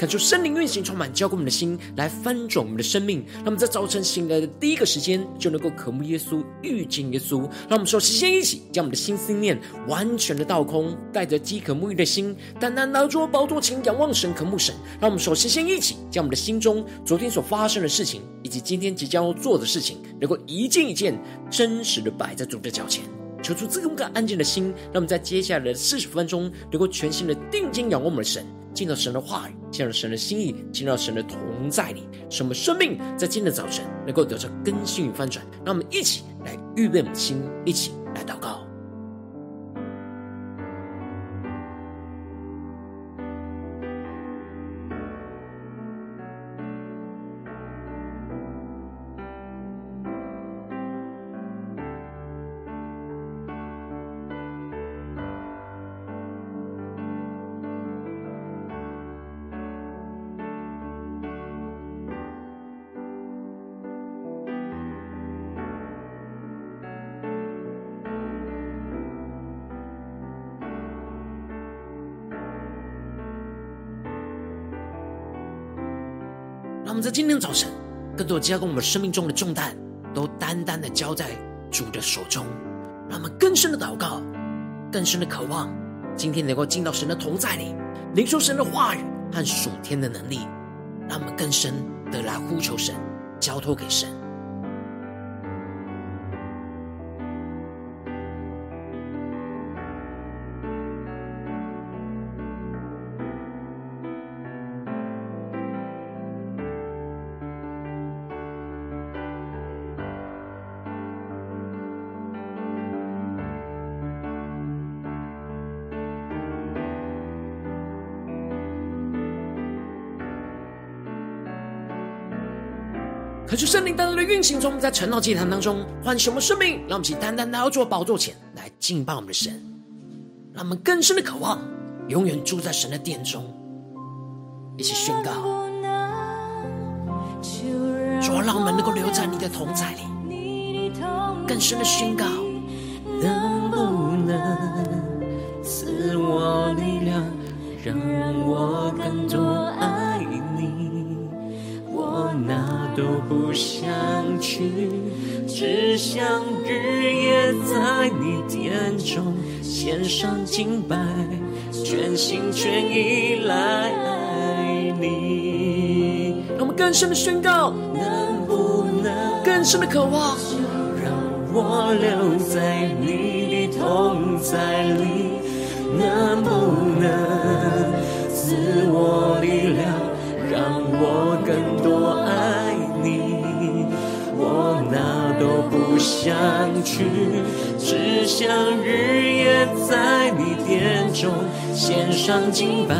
恳求圣灵运行充满，浇灌我们的心，来翻转我们的生命。让我们在早晨醒来的第一个时间，就能够渴慕耶稣，遇见耶稣。让我们说，先一起将我们的心思念完全的倒空，带着饥渴沐浴的心，单单拿着宝座前仰望神，渴慕神。让我们首，先一起将我们的心中昨天所发生的事情，以及今天即将要做的事情，能够一件一件真实的摆在主的脚前。求出这种感安静的心，让我们在接下来的四十分钟，能够全心的定睛仰望我们的神，进到神的话语，进入神的心意，进到神的同在里，使我们生命在今天的早晨能够得到更新与翻转。让我们一起来预备母亲，一起来祷告。在今天早晨，更多加给我们生命中的重担，都单单的交在主的手中。让我们更深的祷告，更深的渴望，今天能够进到神的同在里，领受神的话语和属天的能力。让我们更深的来呼求神，交托给神。运行中，在晨祷祭坛当中唤醒我们生命，让我们起单单来到主宝座前来敬拜我们的神，让我们更深的渴望，永远住在神的殿中，一起宣告：主要，让我们能够留在你的同在里，更深的宣告，能不能赐我力量，让我更多都不想去，只想日夜在你殿中献上敬拜，全心全意来爱你。让我们更深的宣告，能不能更深的渴望，就让我留在你的同在里？能不能赐我力量，让我更多爱？都不想去，只想日夜在你殿中献上敬拜，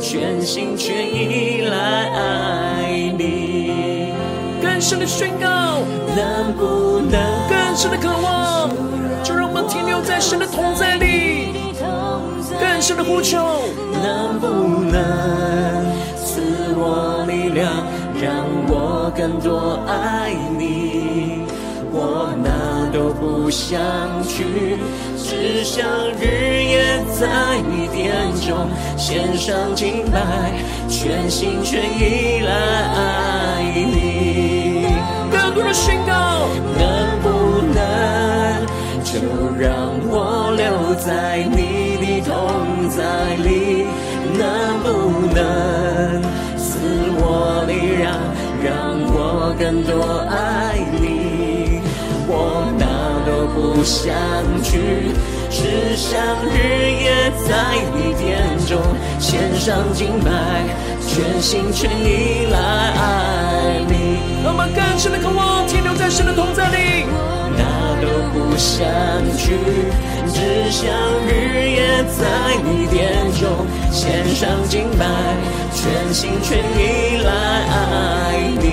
全心全意来爱你。更深的宣告，能不能更深的渴望，就让我们停留在神的同在里，更深的呼求，能不能赐我力量，让我更多爱你？我哪都不想去，只想日夜在你殿中献上敬拜，全心全意来爱你。更多的宣告，能不能就让我留在你的同在里？能不能赐我力量，让我更多爱不想去，只想日夜在你殿中献上敬拜，全心全意来爱你。让我们更深的渴望停留在神的同在里，哪都不想去，只想日夜在你殿中献上敬拜，全心全意来爱你。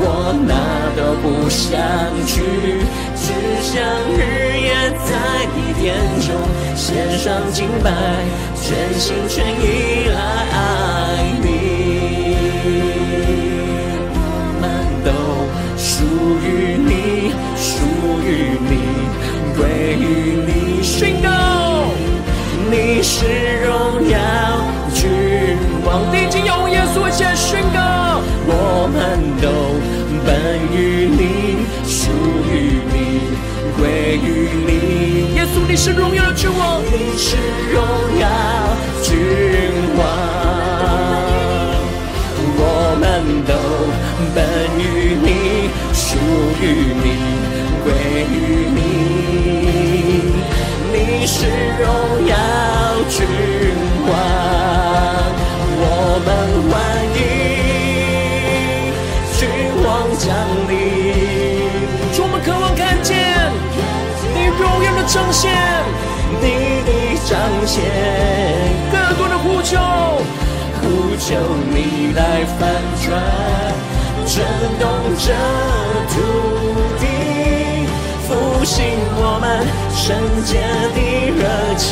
我哪都不想去，只想日夜在你眼中献上敬拜，全心全意来爱你。我们都属于你，属于你，归于你，宣告你是荣耀，君王已经有。是荣耀的君王，你是荣耀君王。我们都本于你，属于你，归于你。你是荣耀君王，我们彰显，你的彰显，更多的呼求。呼求你来翻转，震动这土地，复兴我们圣洁的热情。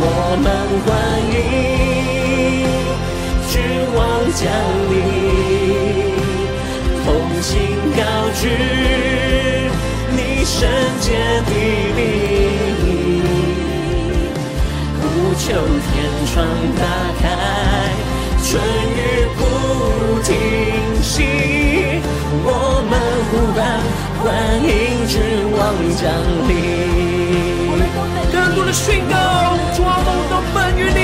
我们欢迎君王降临，同心高举圣洁的名。求天窗打开，春雨不停息，我们呼喊，欢迎君王降临。更多的宣告，主啊，我们都本于你，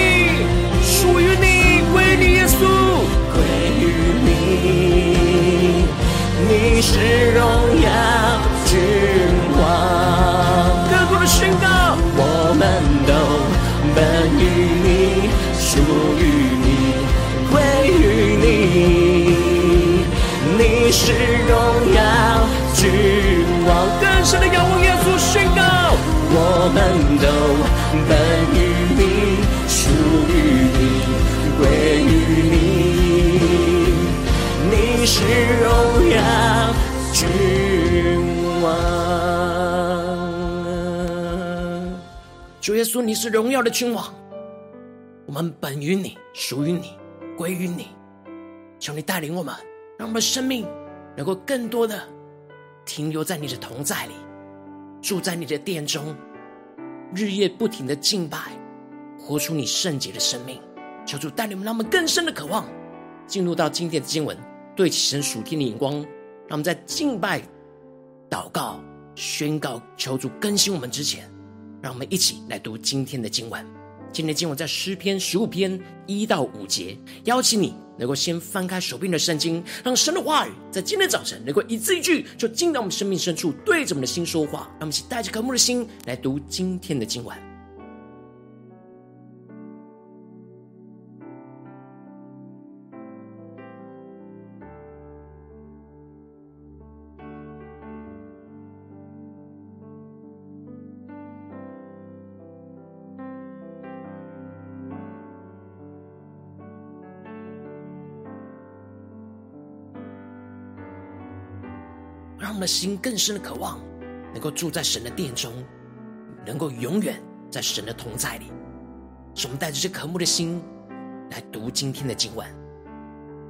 属于你，归你耶稣，归于你，你是荣耀君属于你，归于你，你是荣耀君王。更深的仰望耶稣宣告，我们都本于你，属于你，归于你，你是荣耀君王。主耶稣，你是荣耀的君王，我们本于你，属于你，归于你。求你带领我们，让我们的生命能够更多的停留在你的同在里，住在你的殿中，日夜不停的敬拜，活出你圣洁的生命。求主带领我们，让我们更深的渴望进入到今天的经文，对齐神属天的眼光，让我们在敬拜、祷告、宣告，求主更新我们之前。让我们一起来读今天的经文。今天今晚在诗篇十五篇一到五节。邀请你能够先翻开手边的圣经，让神的话语在今天早晨能够一字一句，就进到我们生命深处，对着我们的心说话。让我们一起带着渴慕的心来读今天的今晚。们的心更深的渴望，能够住在神的殿中，能够永远在神的同在里。使我们带着这渴慕的心来读今天的经文，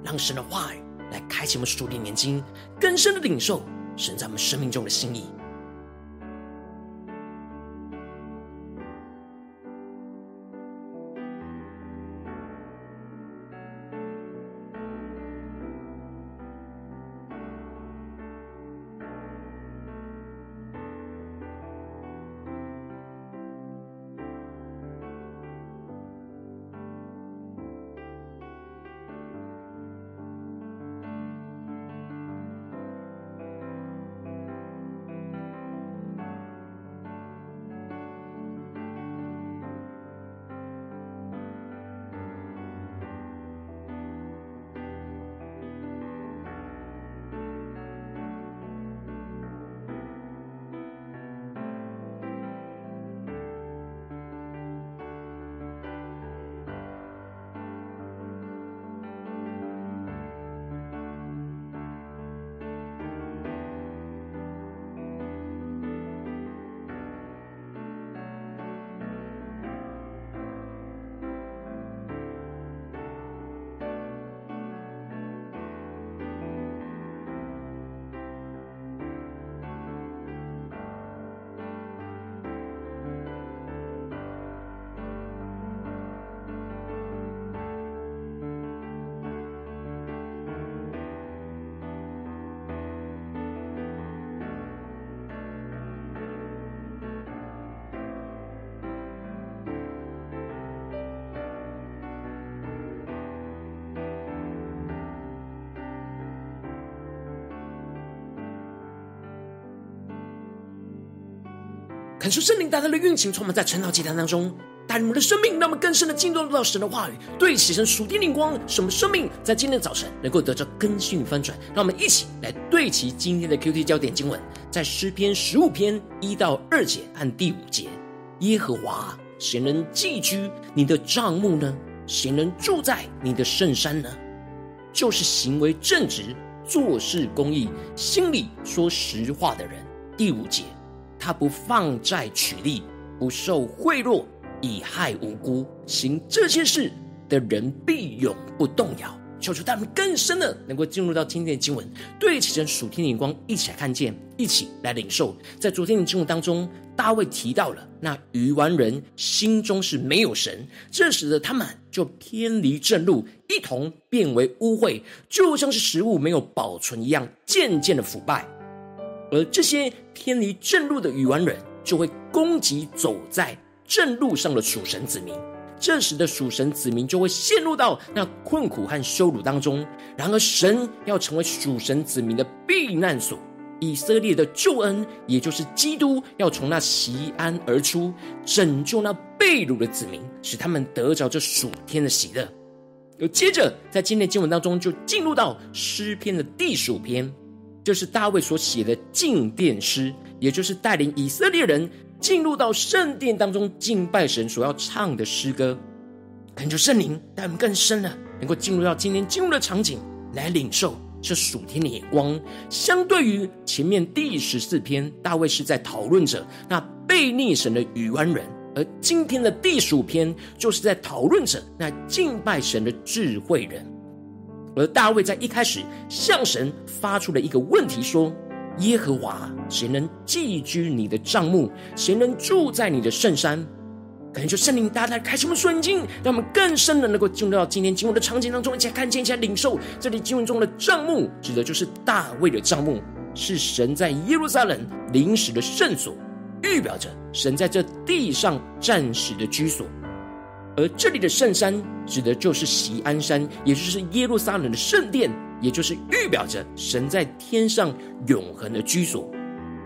让神的话语来开启我们属灵眼睛，更深的领受神在我们生命中的心意。感受圣灵大大的运行，充满在晨祷祭坛当中，带领我们的生命，让我们更深的进入到神的话语，对齐神属天灵光，使我们生命在今天早晨能够得到更新与翻转。让我们一起来对齐今天的 QT 焦点经文，在诗篇十五篇一到二节和第五节：耶和华，谁能寄居你的帐幕呢？谁能住在你的圣山呢？就是行为正直、做事公义、心里说实话的人。第五节，他不放债取利，不受贿赂，以害无辜，行这些事的人必永不动摇。求求他们更深的能够进入到今天的经文，对齐神属天的眼光，一起来看见，一起来领受。在昨天的经文当中，大卫提到了那愚顽人心中是没有神，这使得他们就偏离正路，一同变为污秽，就像是食物没有保存一样，渐渐的腐败。而这些偏离正路的愚顽人，就会攻击走在正路上的属神子民。这时的属神子民就会陷入到那困苦和羞辱当中。然而，神要成为属神子民的避难所，以色列的救恩，也就是基督，要从那锡安而出，拯救那被掳的子民，使他们得着这属天的喜乐。又接着，在今天经文当中，就进入到诗篇的第十篇，就是大卫所写的进殿诗，也就是带领以色列人。进入到圣殿当中敬拜神所要唱的诗歌，恳求圣灵带我们更深的能够进入到今天进入的场景来领受这属天的眼光。相对于前面第十四篇，大卫是在讨论着那悖逆神的愚顽人，而今天的第十五篇就是在讨论着那敬拜神的智慧人。而大卫在一开始向神发出了一个问题说。耶和华，谁能寄居你的帐幕？谁能住在你的圣山？感谢圣灵大大开启我们属灵经，让我们更深的能够进入到今天经文的场景当中，一起来看见，一起来领受。这里经文中的帐幕，指的就是大卫的帐幕，是神在耶路撒冷临时的圣所，预表着神在这地上暂时的居所。而这里的圣山，指的就是锡安山，也就是耶路撒冷的圣殿。也就是预表着神在天上永恒的居所。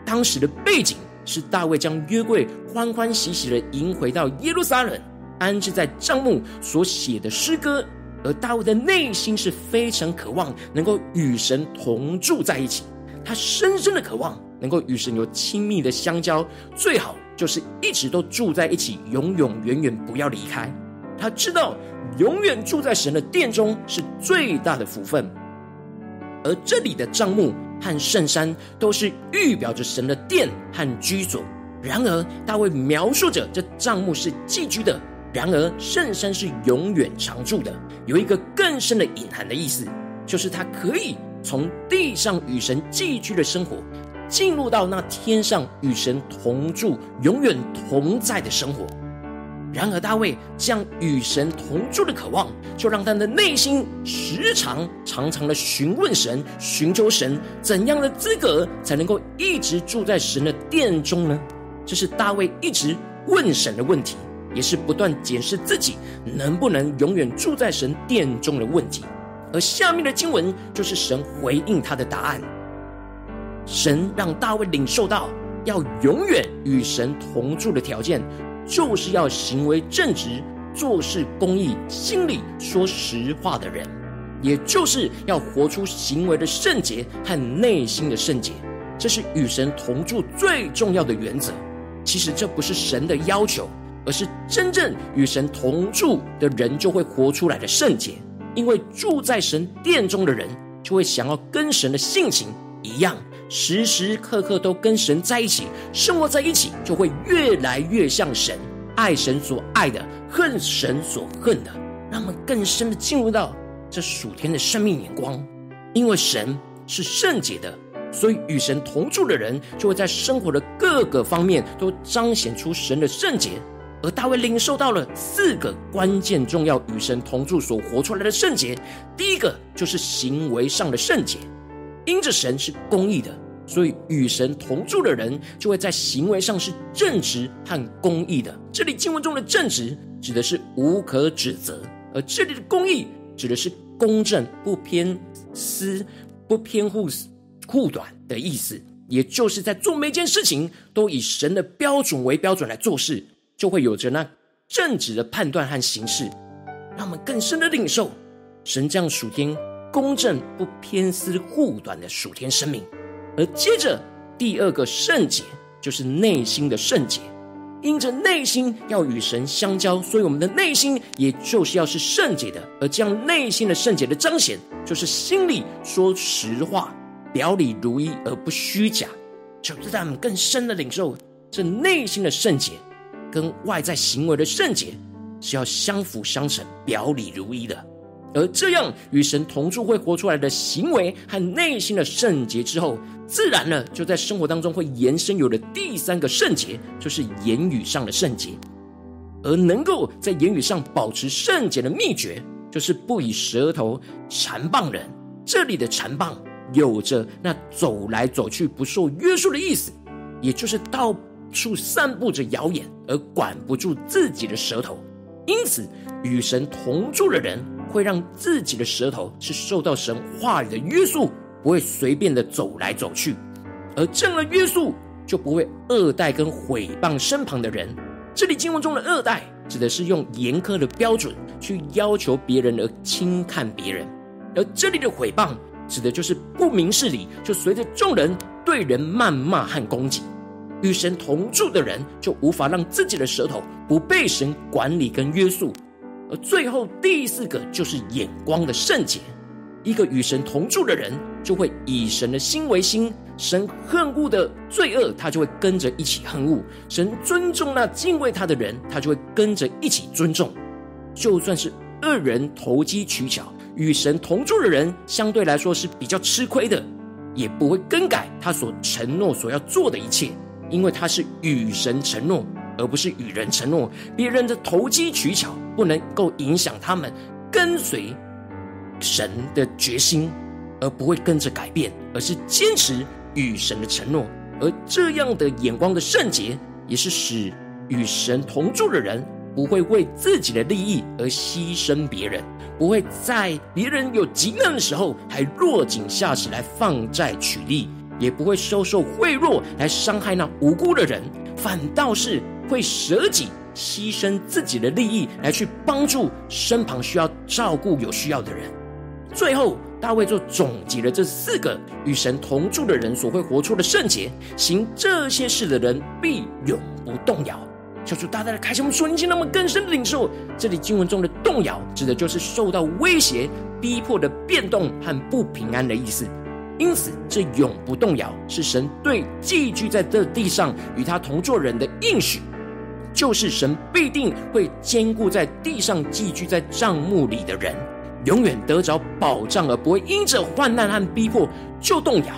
当时的背景是大卫将约柜欢欢喜喜的迎回到耶路撒冷，安置在帐幕所写的诗歌。而大卫的内心是非常渴望能够与神同住在一起，他深深的渴望能够与神有亲密的相交，最好就是一直都住在一起，永永远远不要离开。他知道永远住在神的殿中是最大的福分。而这里的帐幕和圣山都是预表着神的殿和居所。然而，大卫描述着这帐幕是寄居的；然而，圣山是永远常住的。有一个更深的隐含的意思，就是他可以从地上与神寄居的生活，进入到那天上与神同住、永远同在的生活。然而，大卫这样与神同住的渴望，就让他的内心时常、常常的询问神、寻求神，怎样的资格才能够一直住在神的殿中呢？这是大卫一直问神的问题，也是不断检视自己能不能永远住在神殿中的问题。而下面的经文就是神回应他的答案。神让大卫领受到要永远与神同住的条件。就是要行为正直、做事公义、心里说实话的人，也就是要活出行为的圣洁和内心的圣洁。这是与神同住最重要的原则。其实这不是神的要求，而是真正与神同住的人就会活出来的圣洁。因为住在神殿中的人，就会想要跟神的性情一样。时时刻刻都跟神在一起，生活在一起，就会越来越像神，爱神所爱的，恨神所恨的，让我们更深的进入到这属天的生命眼光。因为神是圣洁的，所以与神同住的人，就会在生活的各个方面都彰显出神的圣洁。而大卫领受到了四个关键重要与神同住所活出来的圣洁，第一个就是行为上的圣洁，因着神是公义的。所以，与神同住的人就会在行为上是正直和公义的。这里经文中的正直指的是无可指责，而这里的公义指的是公正、不偏私、不偏护护短的意思。也就是在做每件事情都以神的标准为标准来做事，就会有着那正直的判断和行事，让我们更深的领受神这样属天公正、不偏私护短的属天生命。而接着第二个圣洁，就是内心的圣洁。因着内心要与神相交，所以我们的内心也就是要是圣洁的。而这样内心的圣洁的彰显，就是心里说实话，表里如一而不虚假。就让我们更深的领受这内心的圣洁，跟外在行为的圣洁是要相辅相成、表里如一的。而这样与神同住会活出来的行为和内心的圣洁之后。自然呢，就在生活当中会延伸有了第三个圣洁，就是言语上的圣洁。而能够在言语上保持圣洁的秘诀，就是不以舌头缠棒人。这里的缠棒有着那走来走去不受约束的意思，也就是到处散布着谣言，而管不住自己的舌头。因此，与神同住的人会让自己的舌头是受到神话语的约束。不会随便的走来走去，而这样的约束就不会恶待跟毁谤身旁的人。这里经文中的恶待，指的是用严苛的标准去要求别人而轻看别人；而这里的毁谤，指的就是不明事理，就随着众人对人谩骂和攻击。与神同住的人，就无法让自己的舌头不被神管理跟约束。而最后第四个，就是眼光的圣洁。一个与神同住的人，就会以神的心为心。神恨恶的罪恶，他就会跟着一起恨恶；神尊重那敬畏他的人，他就会跟着一起尊重。就算是恶人投机取巧，与神同住的人，相对来说是比较吃亏的，也不会更改他所承诺所要做的一切，因为他是与神承诺，而不是与人承诺。别人的投机取巧，不能够影响他们跟随。神的决心，而不会跟着改变，而是坚持与神的承诺。而这样的眼光的圣洁，也是使与神同住的人不会为自己的利益而牺牲别人，不会在别人有急难的时候还落井下石来放债取利，也不会收受贿赂来伤害那无辜的人，反倒是会舍己牺牲自己的利益来去帮助身旁需要照顾有需要的人。最后，大卫就总结了这四个与神同住的人所会活出的圣洁，行这些事的人必永不动摇。求主大大的开启我们属灵心，让我们更深的领受这里经文中的动摇，指的就是受到威胁、逼迫的变动和不平安的意思。因此，这永不动摇是神对寄居在这地上与他同住人的应许，就是神必定会坚固在地上寄居在帐幕里的人。永远得着保障，而不会因着患难和逼迫就动摇，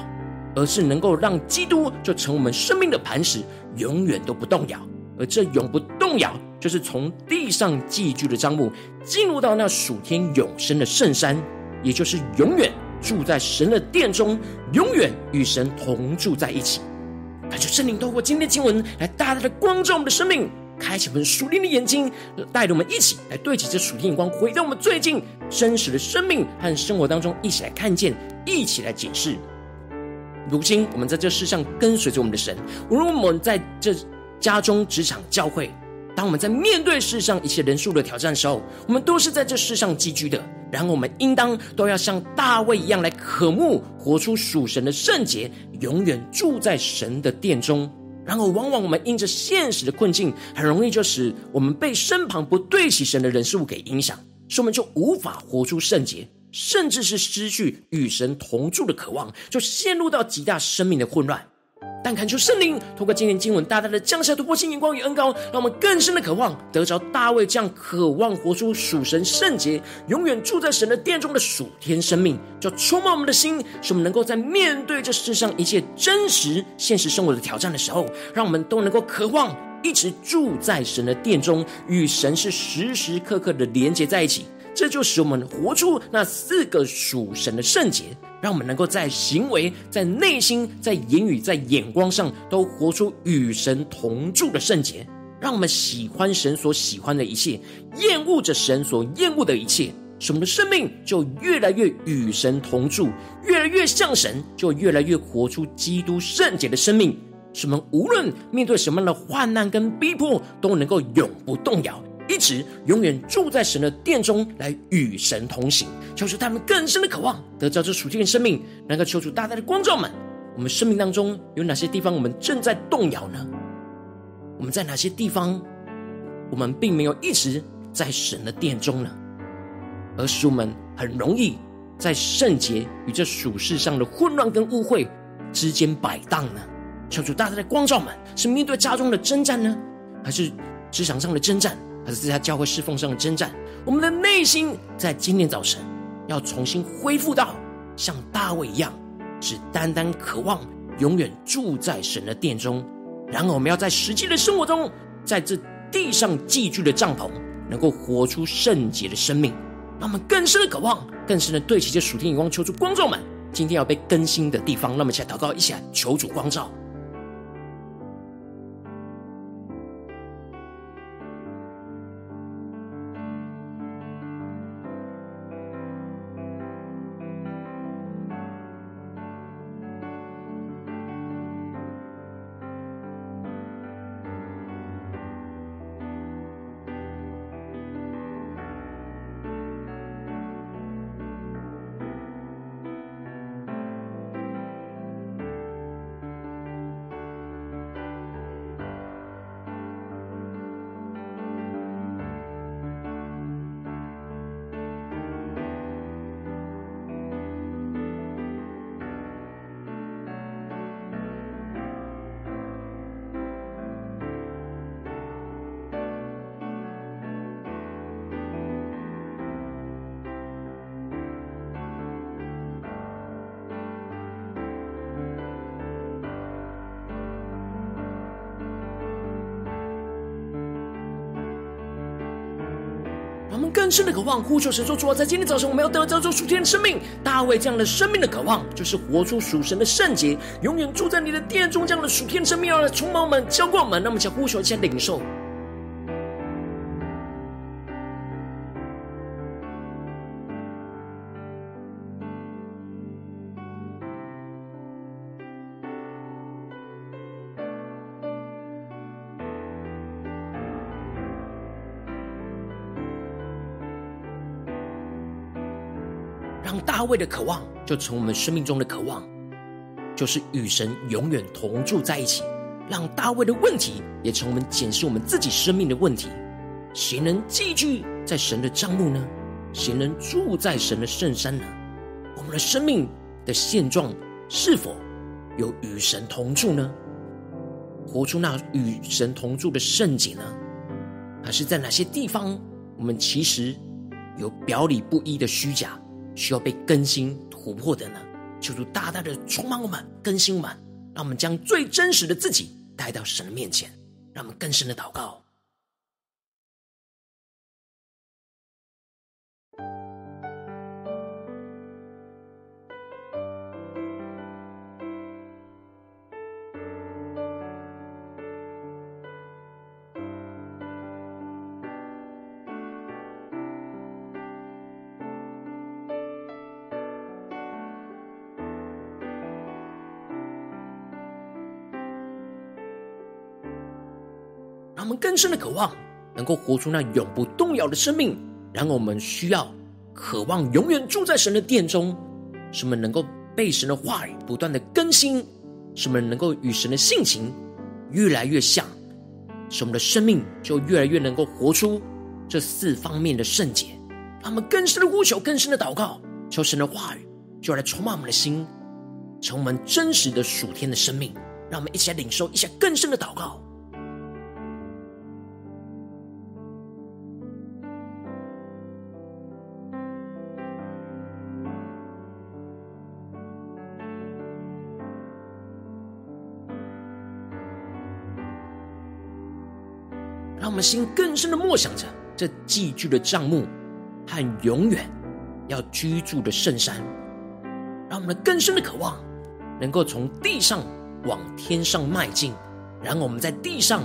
而是能够让基督就成我们生命的磐石，永远都不动摇。而这永不动摇，就是从地上寄居的帐幕，进入到那属天永生的圣山，也就是永远住在神的殿中，永远与神同住在一起。感谢圣灵透过今天经文来大大的光照我们的生命。开启我们属灵的眼睛，带着我们一起来对齐这属天眼光，回到我们最近真实的生命和生活当中，一起来看见，一起来解释。如今我们在这世上跟随着我们的神，无论我们在这家中、职场、教会，当我们在面对世上一切人数的挑战时候，我们都是在这世上寄居的。然后我们应当都要像大卫一样来渴慕，活出属神的圣洁，永远住在神的殿中。然后，往往我们因着现实的困境，很容易就使我们被身旁不对齐神的人事物给影响，所以我们就无法活出圣洁，甚至是失去与神同住的渴望，就陷入到极大生命的混乱。但恳求圣灵透过今天经文，大大的降下突破性眼光与恩膏，让我们更深的渴望得着大卫这样渴望活出属神圣洁、永远住在神的殿中的属天生命，就充满我们的心，使我们能够在面对这世上一切真实现实生活的挑战的时候，让我们都能够渴望一直住在神的殿中，与神是时时刻刻的连接在一起。这就使我们活出那四个属神的圣洁。让我们能够在行为、在内心、在言语、在眼光上，都活出与神同住的圣洁。让我们喜欢神所喜欢的一切，厌恶着神所厌恶的一切，使我们的生命就越来越与神同住，越来越像神，就越来越活出基督圣洁的生命。使我们无论面对什么样的患难跟逼迫，都能够永不动摇，一直永远住在神的殿中，来与神同行。求主他们更深的渴望得着这属天的生命，能够求主大大的光照们。我们生命当中有哪些地方我们正在动摇呢？我们在哪些地方，我们并没有一直在神的殿中呢？而使我们很容易在圣洁与这属世上的混乱跟污秽之间摆荡呢？求主大大的光照们，是面对家中的征战呢，还是职场上的征战，还是在他教会侍奉上的征战？我们的内心在今天早晨要重新恢复到像大卫一样。只单单渴望永远住在神的殿中，然而我们要在实际的生活中，在这地上寄居的帐篷，能够活出圣洁的生命。让我们更深的渴望，更深的对齐这属天眼光，求主光照们，今天要被更新的地方。那么，一起来祷告，一起来求主光照。更深的渴望，呼求神说：“主啊，在今天早晨，我们要得着这属天的生命。大卫这样的生命的渴望，就是活出属神的圣洁，永远住在你的殿中。这样的属天生命，要来充满我们，浇灌我们。那么，将呼求，先领受。”让大卫的渴望就从我们生命中的渴望，就是与神永远同住在一起。让大卫的问题也从我们检视我们自己生命的问题：谁能寄居在神的帐幕呢？谁能住在神的圣山呢？我们的生命的现状是否有与神同住呢？活出那与神同住的圣洁呢？还是在哪些地方我们其实有表里不一的虚假？需要被更新突破的呢？求主大大的充满我们，更新我们，让我们将最真实的自己带到神的面前，让我们更深的祷告。更深的渴望，能够活出那永不动摇的生命。然后我们需要渴望永远住在神的殿中，使我们能够被神的话语不断的更新，使我们能够与神的性情越来越像，使我们的生命就越来越能够活出这四方面的圣洁。让我们更深的呼求，更深的祷告，求神的话语就来充满我们的心，成为我们真实的属天的生命。让我们一起来领受一下更深的祷告。我们心更深的默想着这寄居的帐幕和永远要居住的圣山，让我们更深的渴望能够从地上往天上迈进。然后我们在地上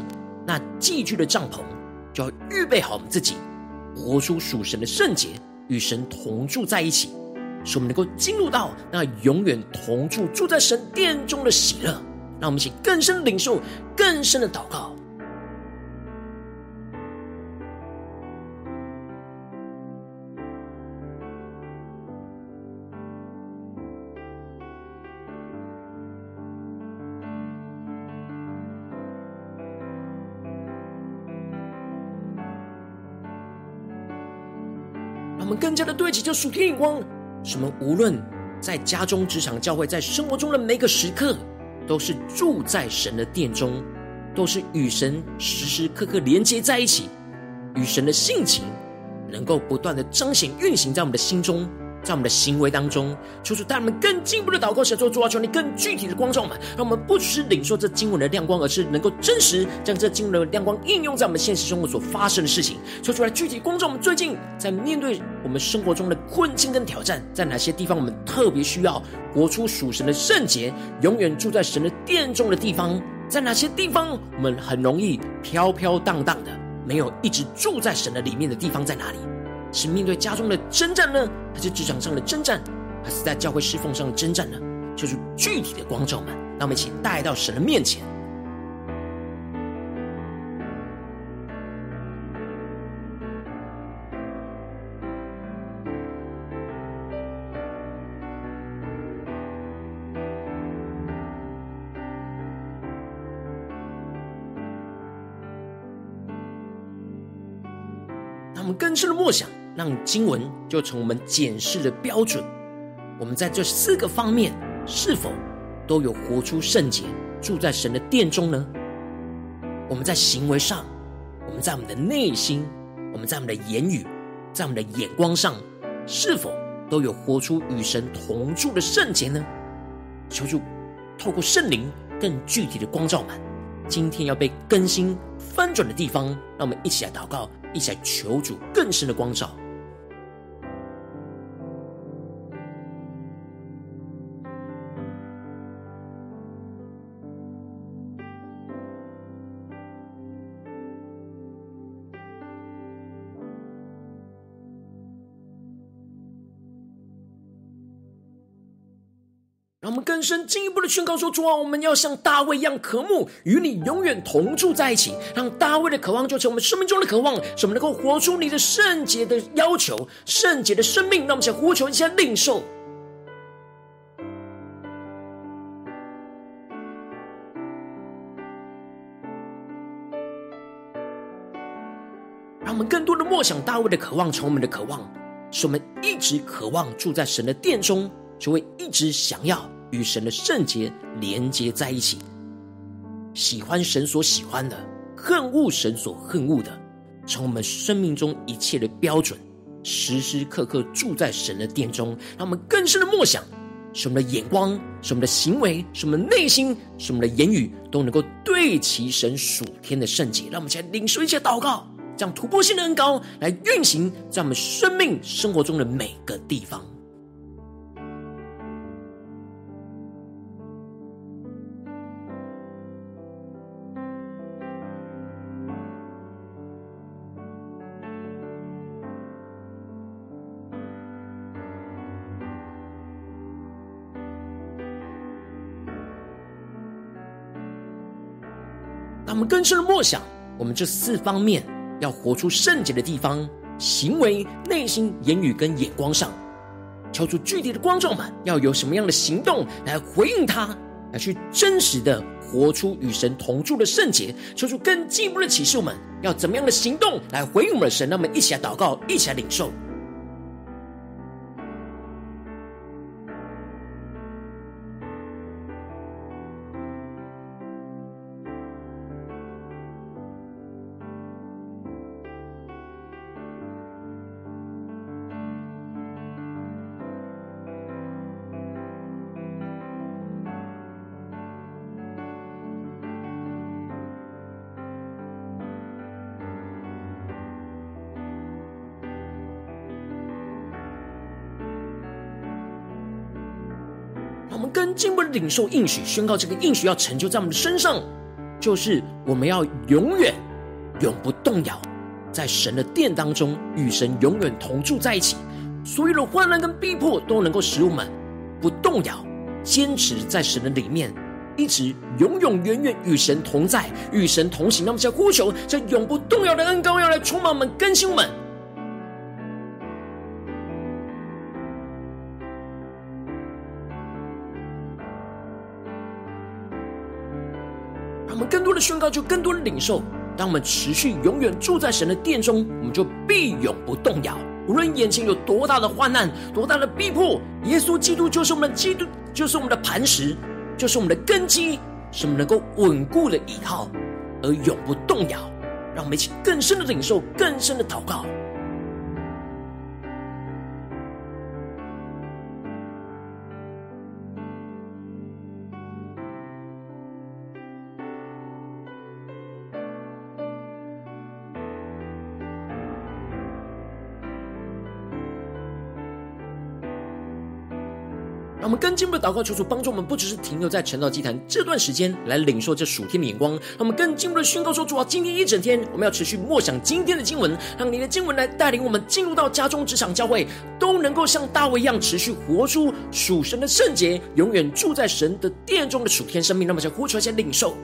那寄居的帐篷，就要预备好我们自己，活出属神的圣洁，与神同住在一起，使我们能够进入到那永远同住住在神殿中的喜乐。让我们一起更深领受，更深的祷告。我们更加的对齐这属天眼光，什么无论在家中、职场、教会，在生活中的每个时刻，都是住在神的殿中，都是与神时时刻刻连接在一起，与神的性情能够不断的彰显运行在我们的心中。在我们的行为当中，求主带我们更进一步的祷告，写作主啊，求你更具体的光照我们，让我们不只是领受这经文的亮光，而是能够真实将这经文的亮光应用在我们现实生活所发生的事情。求主来具体光照我们，最近在面对我们生活中的困境跟挑战，在哪些地方我们特别需要活出属神的圣洁，永远住在神的殿中的地方？在哪些地方我们很容易飘飘荡荡的，没有一直住在神的里面的地方在哪里？是面对家中的征战呢，还是职场上的征战，还是在教会侍奉上的征战呢？就是具体的光照们，让我们一起带到神的面前。让我们更深的默想。让经文就成我们检视的标准。我们在这四个方面是否都有活出圣洁，住在神的殿中呢？我们在行为上，我们在我们的内心，我们在我们的言语，在我们的眼光上，是否都有活出与神同住的圣洁呢？求主透过圣灵更具体的光照们，今天要被更新翻转的地方，让我们一起来祷告，一起来求主更深的光照。更深进一步的宣告说：主啊，我们要像大卫一样渴慕与你永远同住在一起，让大卫的渴望就成我们生命中的渴望，使我们能够活出你的圣洁的要求、圣洁的生命。让我们先呼求一下领受，让我们更多的默想大卫的渴望，成我们的渴望，使我们一直渴望住在神的殿中。就会一直想要与神的圣洁连接在一起，喜欢神所喜欢的，恨恶神所恨恶的，从我们生命中一切的标准，时时刻刻住在神的殿中，让我们更深的默想，使我们的眼光，使我们的行为，使我们的内心，使我们的言语都能够对齐神属天的圣洁。让我们先领受一些祷告，将突破性的恩膏来运行在我们生命生活中的每个地方。更深的默想，我们这四方面要活出圣洁的地方：行为、内心、言语跟眼光上，敲出具体的观众们，要有什么样的行动来回应他，来去真实的活出与神同住的圣洁。敲出更进一步的启示，我们要怎么样的行动来回应我们的神？让我们一起来祷告，一起来领受。更进一步的领受应许，宣告这个应许要成就在我们的身上，就是我们要永远永不动摇，在神的殿当中与神永远同住在一起。所有的患难跟逼迫都能够使我们不动摇，坚持在神的里面，一直永永远远与神同在，与神同行。那么，在呼求这永不动摇的恩膏，要来充满我们，更新我们。宣告，就更多的领受。当我们持续永远住在神的殿中，我们就必永不动摇。无论眼前有多大的患难、多大的逼迫，耶稣基督就是我们的基督，就是我们的磐石，就是我们的根基，是我们能够稳固的依靠，而永不动摇。让我们一起更深的领受，更深的祷告。让我们更进一步的祷告，求主帮助我们，不只是停留在晨祷祭坛这段时间来领受这属天的眼光。让我们更进一步的宣告说：主啊，今天一整天，我们要持续默想今天的经文，让你的经文来带领我们进入到家中、职场、教会，都能够像大卫一样，持续活出属神的圣洁，永远住在神的殿中的属天生命。那么，就呼出来，先领受。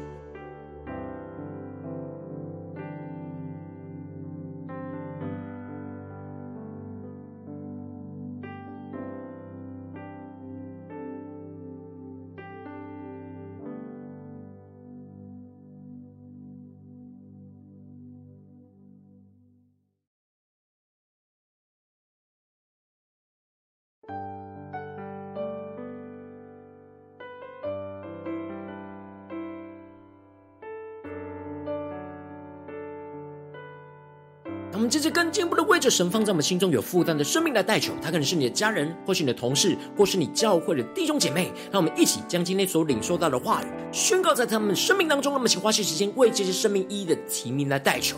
这些更进一步的为着神放在我们心中有负担的生命来代求，他可能是你的家人，或是你的同事，或是你教会的弟兄姐妹。让我们一起将今天所领受到的话语宣告在他们生命当中。那么，请花些时间为这些生命一一的提名来代求。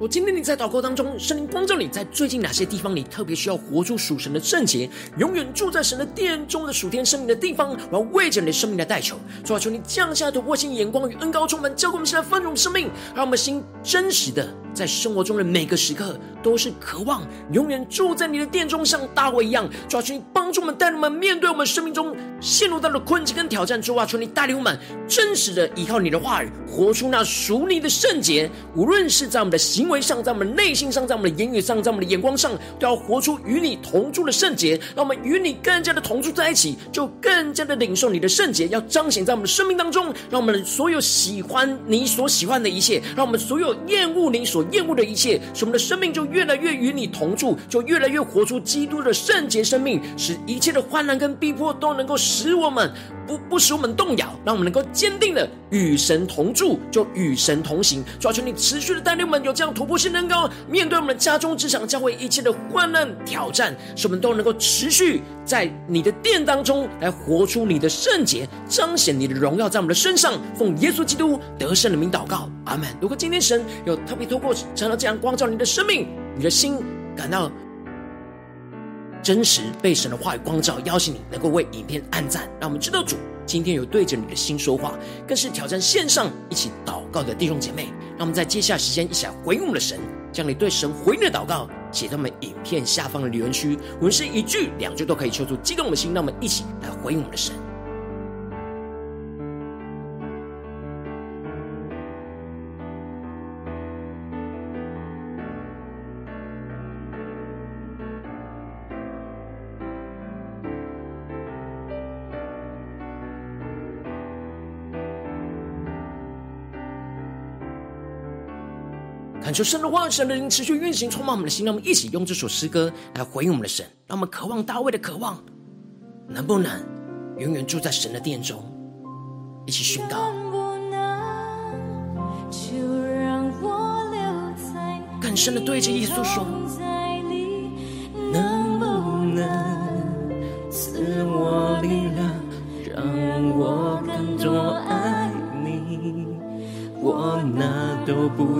我今天你在祷告当中，圣灵光照你在最近哪些地方，你特别需要活出属神的圣洁，永远住在神的殿中的属天生命的地方，我要为着你的生命来代求，主啊，求你降下突破性眼光与恩膏充满，教给我们现在丰盛生命，让我们心真实的在生活中的每个时刻都是渴望永远住在你的殿中，像大卫一样。主啊，求你帮助我们，带领我们面对我们生命中陷入到了困境跟挑战。主啊，求你带领我们真实的依靠你的话语，活出那属你的圣洁，无论是在我们的行为上，在我们内心上，在我们的言语上，在我们的眼光上，都要活出与你同住的圣洁。让我们与你更加的同住在一起，就更加的领受你的圣洁，要彰显在我们的生命当中。让我们所有喜欢你所喜欢的一切，让我们所有厌恶你所厌恶的一切，使我们的生命就越来越与你同住，就越来越活出基督的圣洁生命，使一切的患难跟逼迫都能够使我们不不使我们动摇，让我们能够坚定的与神同住，就与神同行。主啊，求你持续的带领我们有这样突破性能够面对我们的家中、职场、教会一切的患难挑战，使我们都能够持续在你的殿当中来活出你的圣洁，彰显你的荣耀在我们的身上。奉耶稣基督得胜的名祷告，阿门。如果今天神有特别透过成了这样光照你的生命，你的心感到真实被神的话语光照，邀请你能够为影片按赞，让我们知道主今天有对着你的心说话，更是挑战线上一起祷告的弟兄姐妹。让我们在接下来时间一起来回应我们的神，将你对神回应的祷告写在我们影片下方的留言区，无论是一句两句都可以，求出激动的心，让我们一起来回应我们的神。恳求神的话，神的灵持续运行，充满我们的心。让我们一起用这首诗歌来回应我们的神，让我们渴望大卫的渴望，能不能永远住在神的殿中？一起宣告。更深的对着耶稣说，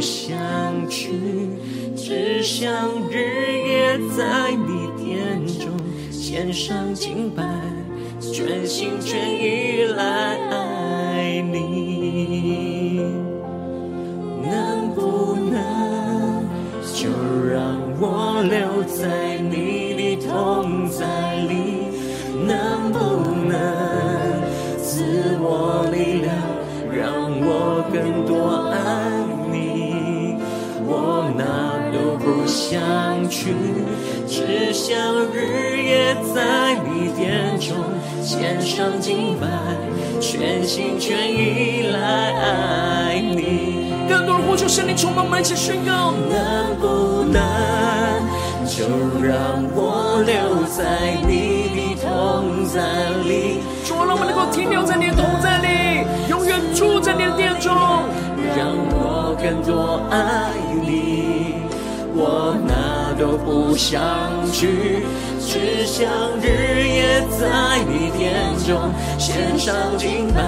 不想去，只想日夜在你殿中献上敬拜，全心全意来爱你。能不能就让我留在你的同在里？能不能赐我力量？让我更多想去，只想日夜在你殿中献上敬拜，全心全意来爱你。更多人呼求圣灵充满，满起宣告，能不能就让我留在你的同在里？主啊，让我们能够停留在你的同在里，永远住在你的殿中，让我更多爱你。我哪都不想去，只想日夜在你殿中献上敬拜，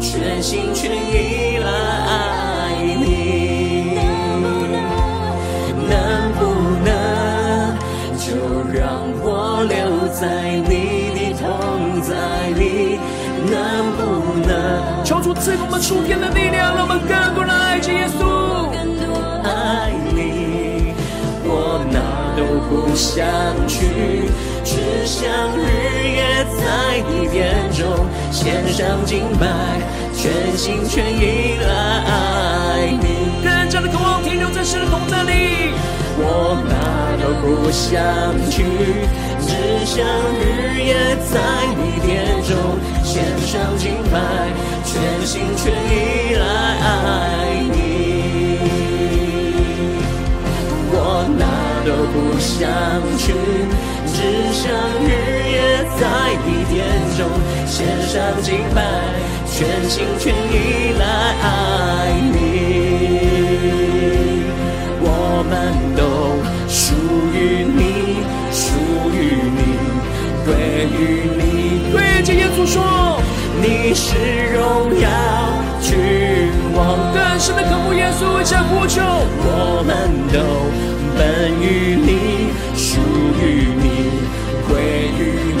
全心全意来爱你。能不能就让我留在你的同在里？能不能求主赐给我们属天的力量，让我们更多人爱着耶稣，都不想去，只想日夜在你殿中献上敬拜，全心全意来爱你。更加的渴望停留在神的同在里，我哪都不想去，只想日夜在你殿中献上敬拜，全心全意来爱你。都不想去，只想日夜在你殿中献上敬拜，全心全意来爱你。我们都属于你，属于你，归于你。对着耶稣说，你是荣耀君王，更深的渴慕耶稣，一起呼求。我们都本于你，属于你，归于你。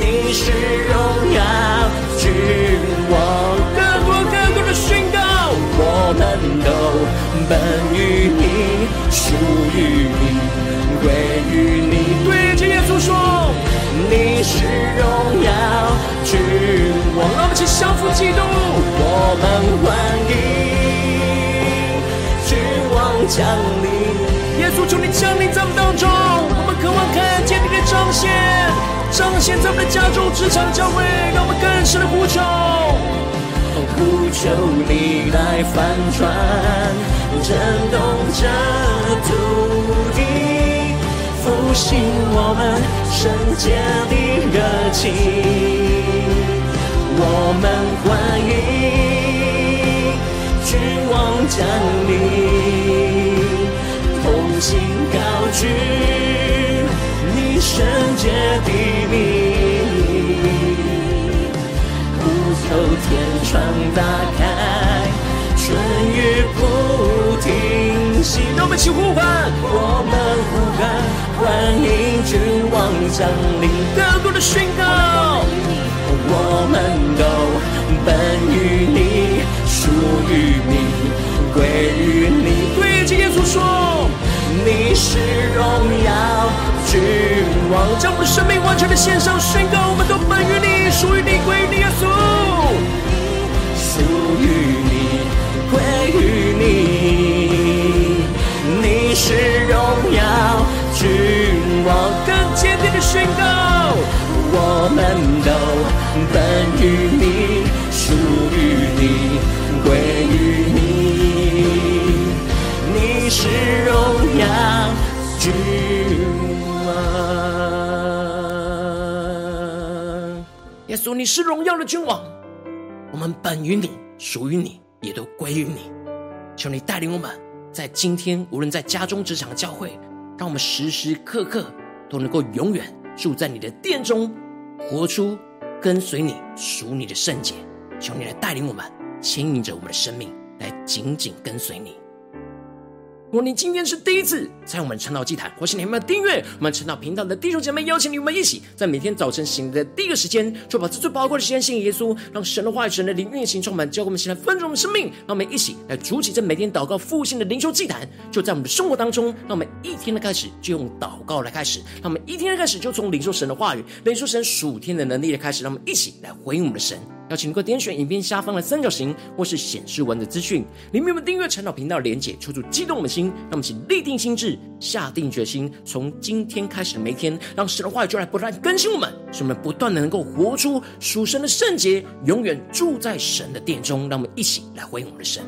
你是荣耀君王，更多更多的宣告，我们都本于你，属于你，归于你。对着耶稣说，你是荣耀君王，让我们一起相互基督，我们欢迎君王降临。耶稣求你降临在我们当中，我们渴望看见你的彰显，彰显在我们的家中、职场、教会，让我们更深的呼求，呼求你来翻转，震动这土地，复兴我们圣洁的热情。我们欢迎君王降临，同心高举你圣洁的名，呼求天窗打开，春雨不停息。让我们起呼唤，我们呼喊，欢迎君王降临。更多的宣告。我们都本于你，属于你，归于你。对着耶稣说，你是荣耀君王，将我们生命完全的献上，宣告我们都本于你，属于你，归于你。耶稣，属于你，归于你。你是荣耀君王，更坚定的宣告，我们都。本于你，属于你，归于你。你是荣耀君王。耶稣，你是荣耀的君王。我们本于你，属于你，也都归于你。求你带领我们，在今天，无论在家中、职场、教会，让我们时时刻刻都能够永远住在你的殿中，活出跟随你、属你的圣洁。求你来带领我们，牵引着我们的生命，来紧紧跟随你。如果你今天是第一次在我们晨祷祭坛，或是你还没有订阅我们晨祷频道的弟兄姐妹，邀请你们一起在每天早晨醒的第一个时间，就把这最宝贵的时间献给耶稣，让神的话语、神的灵运行充满，教给我们现在丰盛的生命。让我们一起来筑起这每天祷告复兴的灵修祭坛，就在我们的生活当中。让我们一天的开始就用祷告来开始，让我们一天的开始就从领受神的话语、领受神属天的能力来开始。让我们一起来回应我们的神。邀请你能够点选影片下方的三角形，或是显示文的资讯，里面有订阅晨祷频道连结，求助激动我们的心，那我们请立定心志，下定决心，从今天开始的每一天，让神的话语就来不断更新我们，使我们不断的能够活出属神的圣洁，永远住在神的殿中。让我们一起来回应我们的神。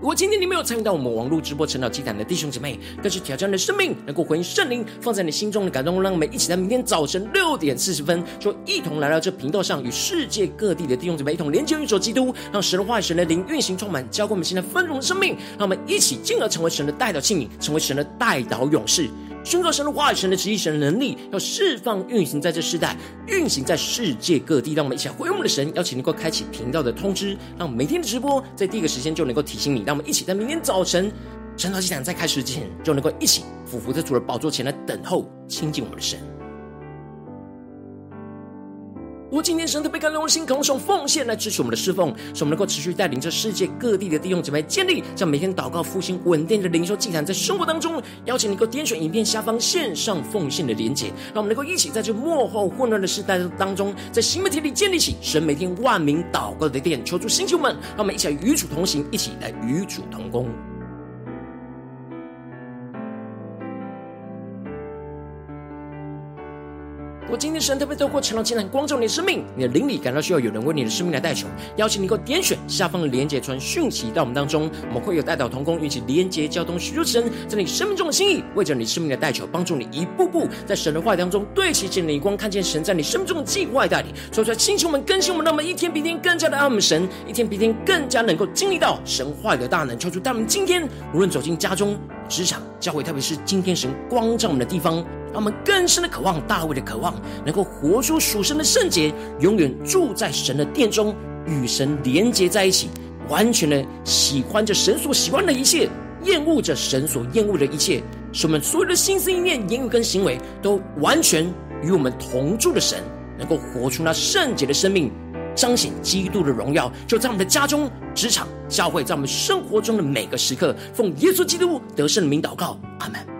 如果今天你没有参与到我们网络直播成长祭坛的弟兄姐妹，更是挑战你的生命，能够回应圣灵放在你心中的感动，让我们一起在明天早晨六点四十分，就一同来到这频道上，与世界各地的弟兄姐妹一同连接、运作基督，让神的话语、神的灵运行充满，浇灌我们现在丰盛的生命，让我们一起进而成为神的代祷器皿，成为神的代祷勇士。宣告神的话语、神的旨意、神的能力，要释放运行在这世代，运行在世界各地。让我们一起来回应我们的神，邀请能够开启频道的通知，让每天的直播在第一个时间就能够提醒你。让我们一起在明天早晨晨祷祭坛在开始之前，就能够一起俯伏在主的宝座前来等候亲近我们的神。我今天神特别感动的心，渴望用奉献来支持我们的侍奉，使我们能够持续带领着世界各地的弟兄姐妹建立这样每天祷告复兴稳定的灵修祭坛，在生活当中，邀请你能够点选影片下方线上奉献的连结，让我们能够一起在这幕后混乱的时代当中，在新媒体里建立起神每天万名祷告的殿，求主星球们，让我们一起来与主同行，一起来与主同工。我今天神特别透过晨祷祭坛光照你的生命，你的灵里感到需要有人为你的生命来代求，邀请你能够点选下方的连结传讯息到我们当中，我们会有代祷同工，一起连结交通，寻求神在你生命中的心意，为着你生命的代求，帮助你一步步在神的话语当中对齐见你光，看见神在你生命中的计划带领，说出来，星球们更新我们，那么一天比一天更加的爱我们神，一天比一天更加能够经历到神话语的大能，求主带我们今天无论走进家中、职场、教会，特别是今天神光照我们的地方。让我们更深的渴望大卫的渴望，能够活出属神的圣洁，永远住在神的殿中，与神连接在一起，完全的喜欢着神所喜欢的一切，厌恶着神所厌恶的一切，使我们所有的心思意念、言语跟行为都完全与我们同住的神，能够活出那圣洁的生命，彰显基督的荣耀，就在我们的家中、职场、教会，在我们生活中的每个时刻，奉耶稣基督得胜的名祷告，阿门。